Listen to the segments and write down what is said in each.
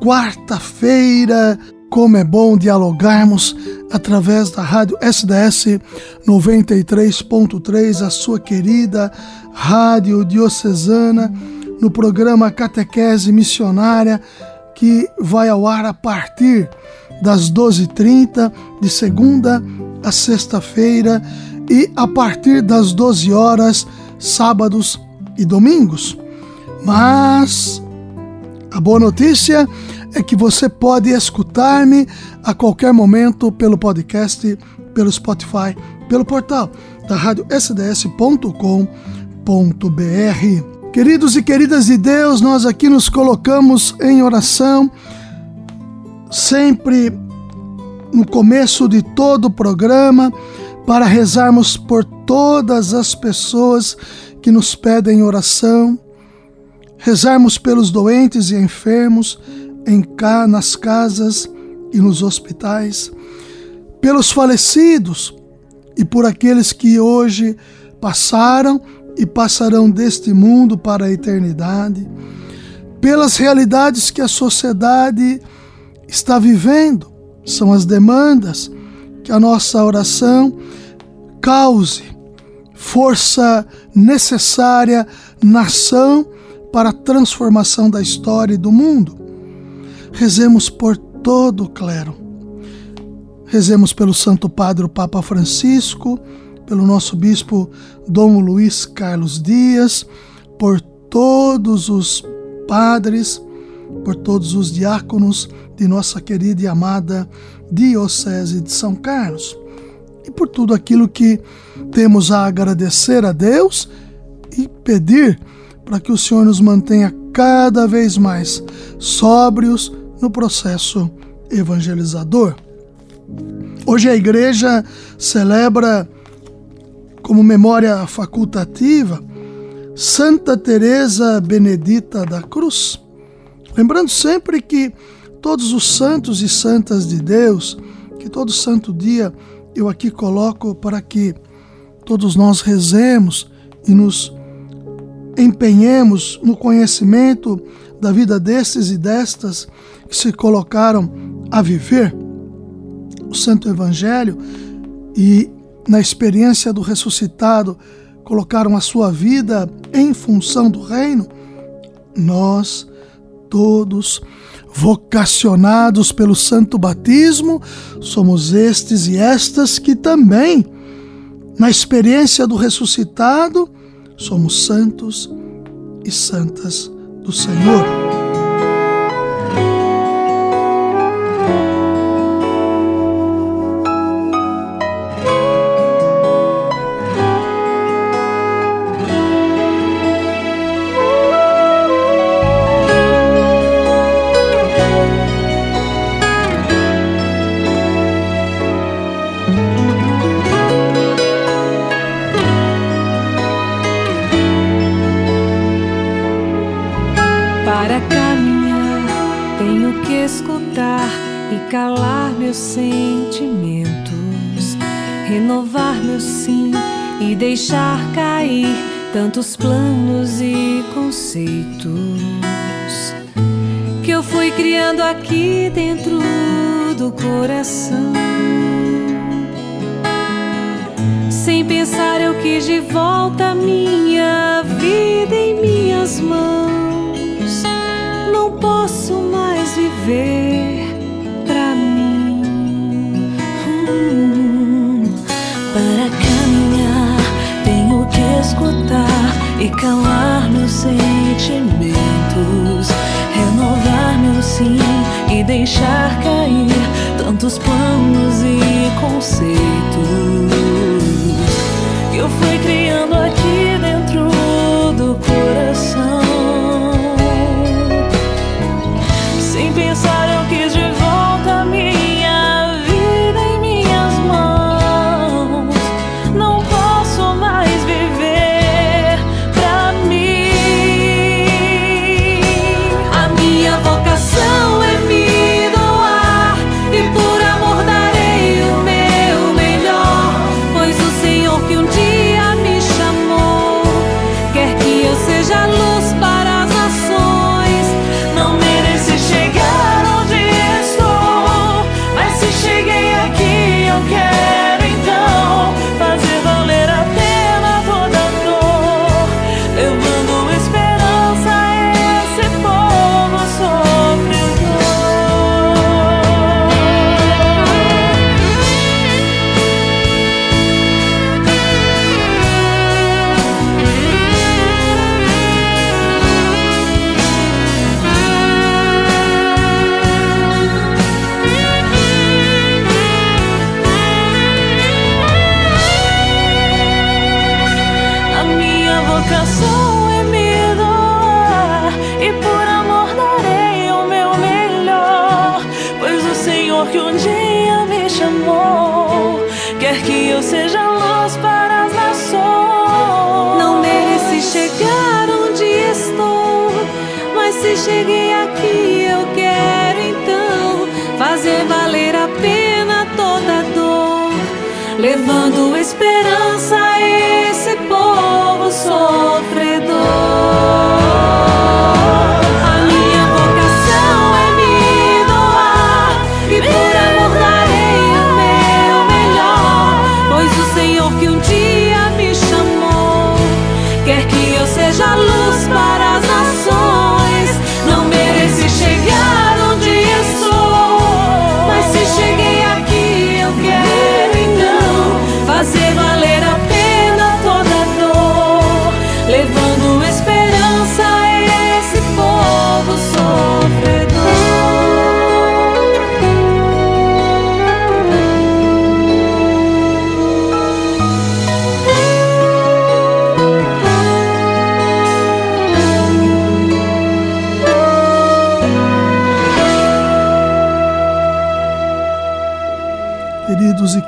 quarta-feira. Como é bom dialogarmos através da rádio SDS 93.3, a sua querida rádio diocesana, no programa Catequese Missionária, que vai ao ar a partir das 12h30, de segunda a sexta-feira, e a partir das 12 horas, sábados e domingos. Mas a boa notícia é que você pode escutar-me a qualquer momento pelo podcast, pelo Spotify, pelo portal da rádio sds.com.br. Queridos e queridas de Deus, nós aqui nos colocamos em oração sempre no começo de todo o programa para rezarmos por todas as pessoas que nos pedem oração rezarmos pelos doentes e enfermos em cá nas casas e nos hospitais, pelos falecidos e por aqueles que hoje passaram e passarão deste mundo para a eternidade, pelas realidades que a sociedade está vivendo, são as demandas que a nossa oração cause. Força necessária na ação para a transformação da história e do mundo. Rezemos por todo o clero. Rezemos pelo Santo Padre o Papa Francisco, pelo nosso bispo Dom Luiz Carlos Dias, por todos os padres, por todos os diáconos de nossa querida e amada Diocese de São Carlos e por tudo aquilo que temos a agradecer a Deus e pedir para que o Senhor nos mantenha cada vez mais sóbrios no processo evangelizador. Hoje a igreja celebra como memória facultativa Santa Teresa Benedita da Cruz. Lembrando sempre que todos os santos e santas de Deus, que todo santo dia eu aqui coloco para que todos nós rezemos e nos empenhemos no conhecimento da vida destes e destas que se colocaram a viver o Santo Evangelho e, na experiência do ressuscitado, colocaram a sua vida em função do reino, nós todos vocacionados pelo santo batismo, somos estes e estas que também, na experiência do ressuscitado, somos santos e santas do Senhor. Deixar cair tantos planos e conceitos que eu fui criando aqui dentro do coração. Sem pensar, eu quis de volta minha vida em minhas mãos. Não posso mais viver e calar meus sentimentos, renovar meu sim e deixar cair tantos planos e cheguei aqui, eu quero então fazer valer a pena toda dor, levando esperança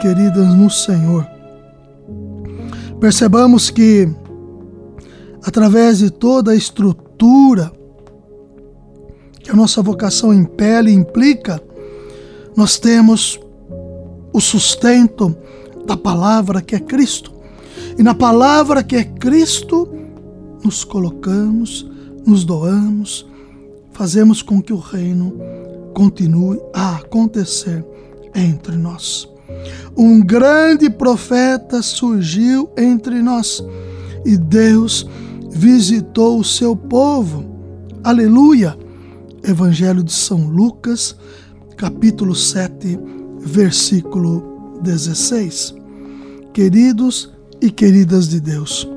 queridas no Senhor. Percebamos que, através de toda a estrutura que a nossa vocação impele e implica, nós temos o sustento da palavra que é Cristo. E na palavra que é Cristo, nos colocamos, nos doamos, fazemos com que o reino continue a acontecer entre nós um grande profeta surgiu entre nós e Deus visitou o seu povo. Aleluia! Evangelho de São Lucas, capítulo 7, versículo 16. Queridos e queridas de Deus,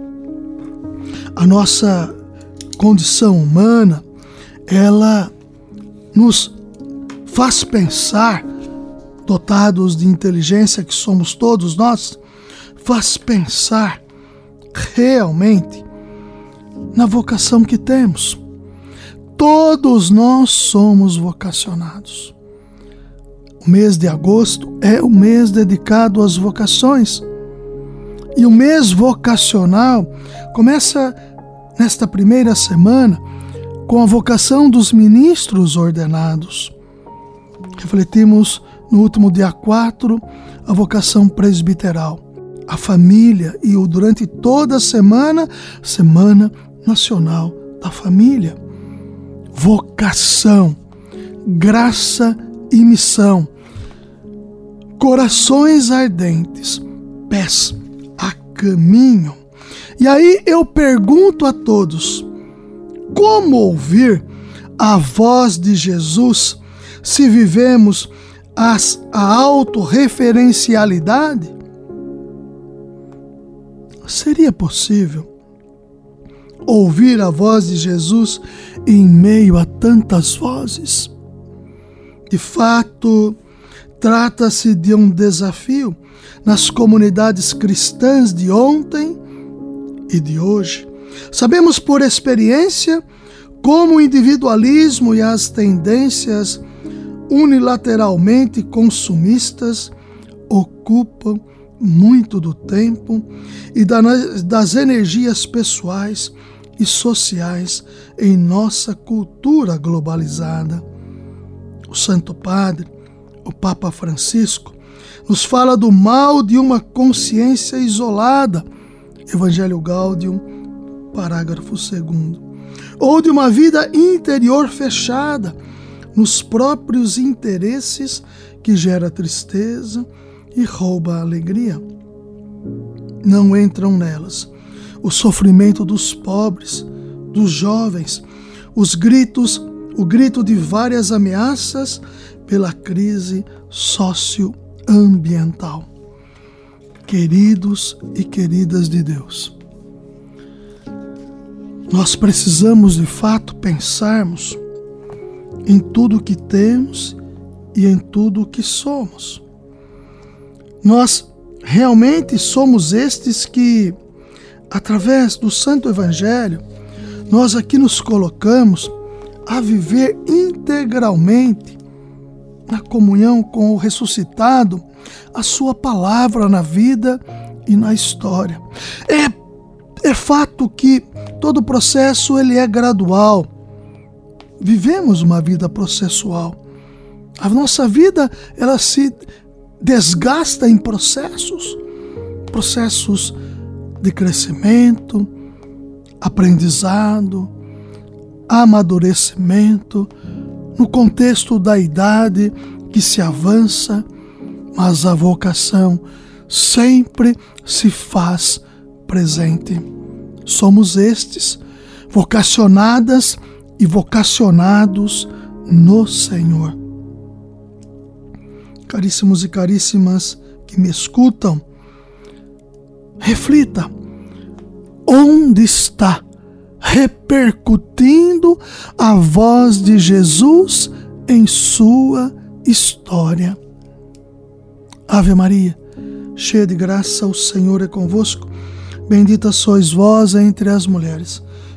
a nossa condição humana, ela nos faz pensar dotados de inteligência que somos todos nós, faz pensar realmente na vocação que temos. Todos nós somos vocacionados. O mês de agosto é o mês dedicado às vocações. E o mês vocacional começa nesta primeira semana com a vocação dos ministros ordenados. Refletimos no último dia 4, a vocação presbiteral. A família e o durante toda a semana, Semana Nacional da Família. Vocação, graça e missão. Corações ardentes, pés a caminho. E aí eu pergunto a todos: como ouvir a voz de Jesus se vivemos as, a autorreferencialidade? Seria possível ouvir a voz de Jesus em meio a tantas vozes? De fato, trata-se de um desafio nas comunidades cristãs de ontem e de hoje. Sabemos por experiência como o individualismo e as tendências unilateralmente consumistas ocupam muito do tempo e das energias pessoais e sociais em nossa cultura globalizada. O Santo Padre, o Papa Francisco, nos fala do mal de uma consciência isolada, Evangelho Gaudium, parágrafo 2, ou de uma vida interior fechada, nos próprios interesses que gera tristeza e rouba a alegria. Não entram nelas o sofrimento dos pobres, dos jovens, os gritos, o grito de várias ameaças pela crise socioambiental. Queridos e queridas de Deus, nós precisamos de fato pensarmos em tudo o que temos e em tudo o que somos. Nós realmente somos estes que, através do Santo Evangelho, nós aqui nos colocamos a viver integralmente na comunhão com o ressuscitado, a sua palavra na vida e na história. É, é fato que todo o processo ele é gradual vivemos uma vida processual. A nossa vida ela se desgasta em processos, processos de crescimento, aprendizado, amadurecimento, no contexto da idade que se avança, mas a vocação sempre se faz presente. Somos estes, vocacionadas e vocacionados no Senhor. Caríssimos e caríssimas que me escutam, reflita: onde está repercutindo a voz de Jesus em sua história? Ave Maria, cheia de graça, o Senhor é convosco. Bendita sois vós entre as mulheres.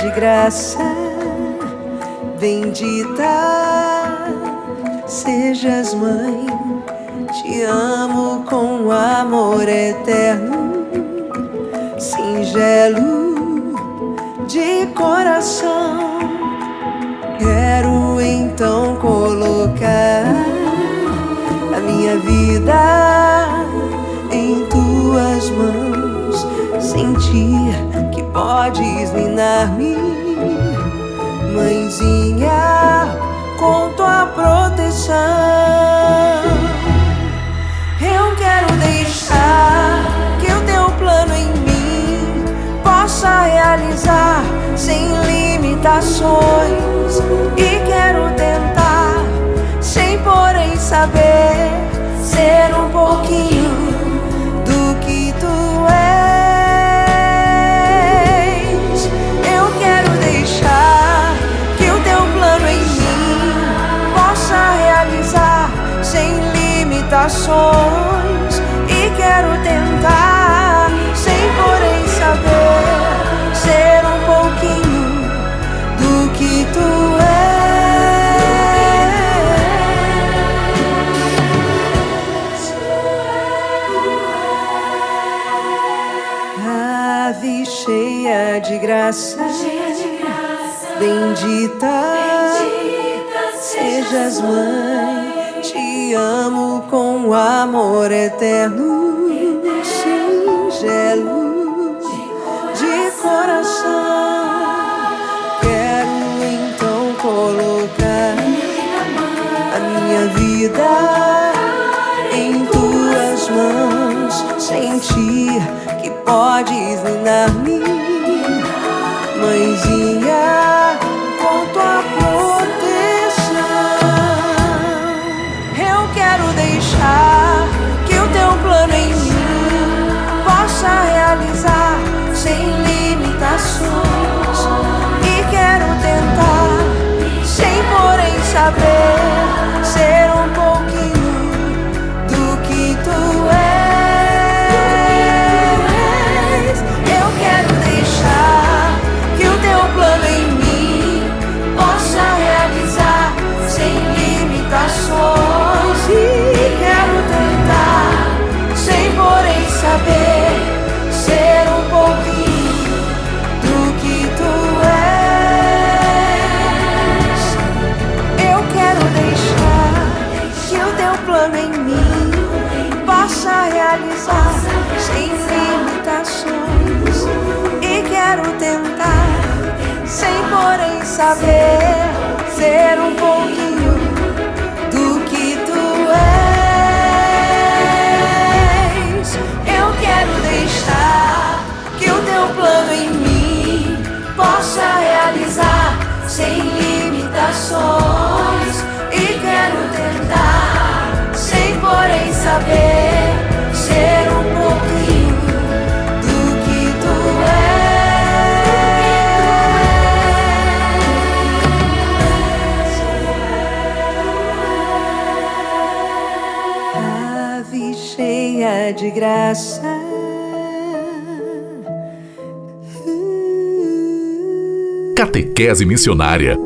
De graça, bendita sejas, mãe. Te amo com amor eterno, singelo de coração. Quero então colocar a minha vida podes minar-me, mãezinha, com tua proteção. Eterno, singelo de coração. Quero então colocar a minha vida em tuas mãos, sentir que podes iluminar-me, mãezinha, saber, ser um graça. Catequese Missionária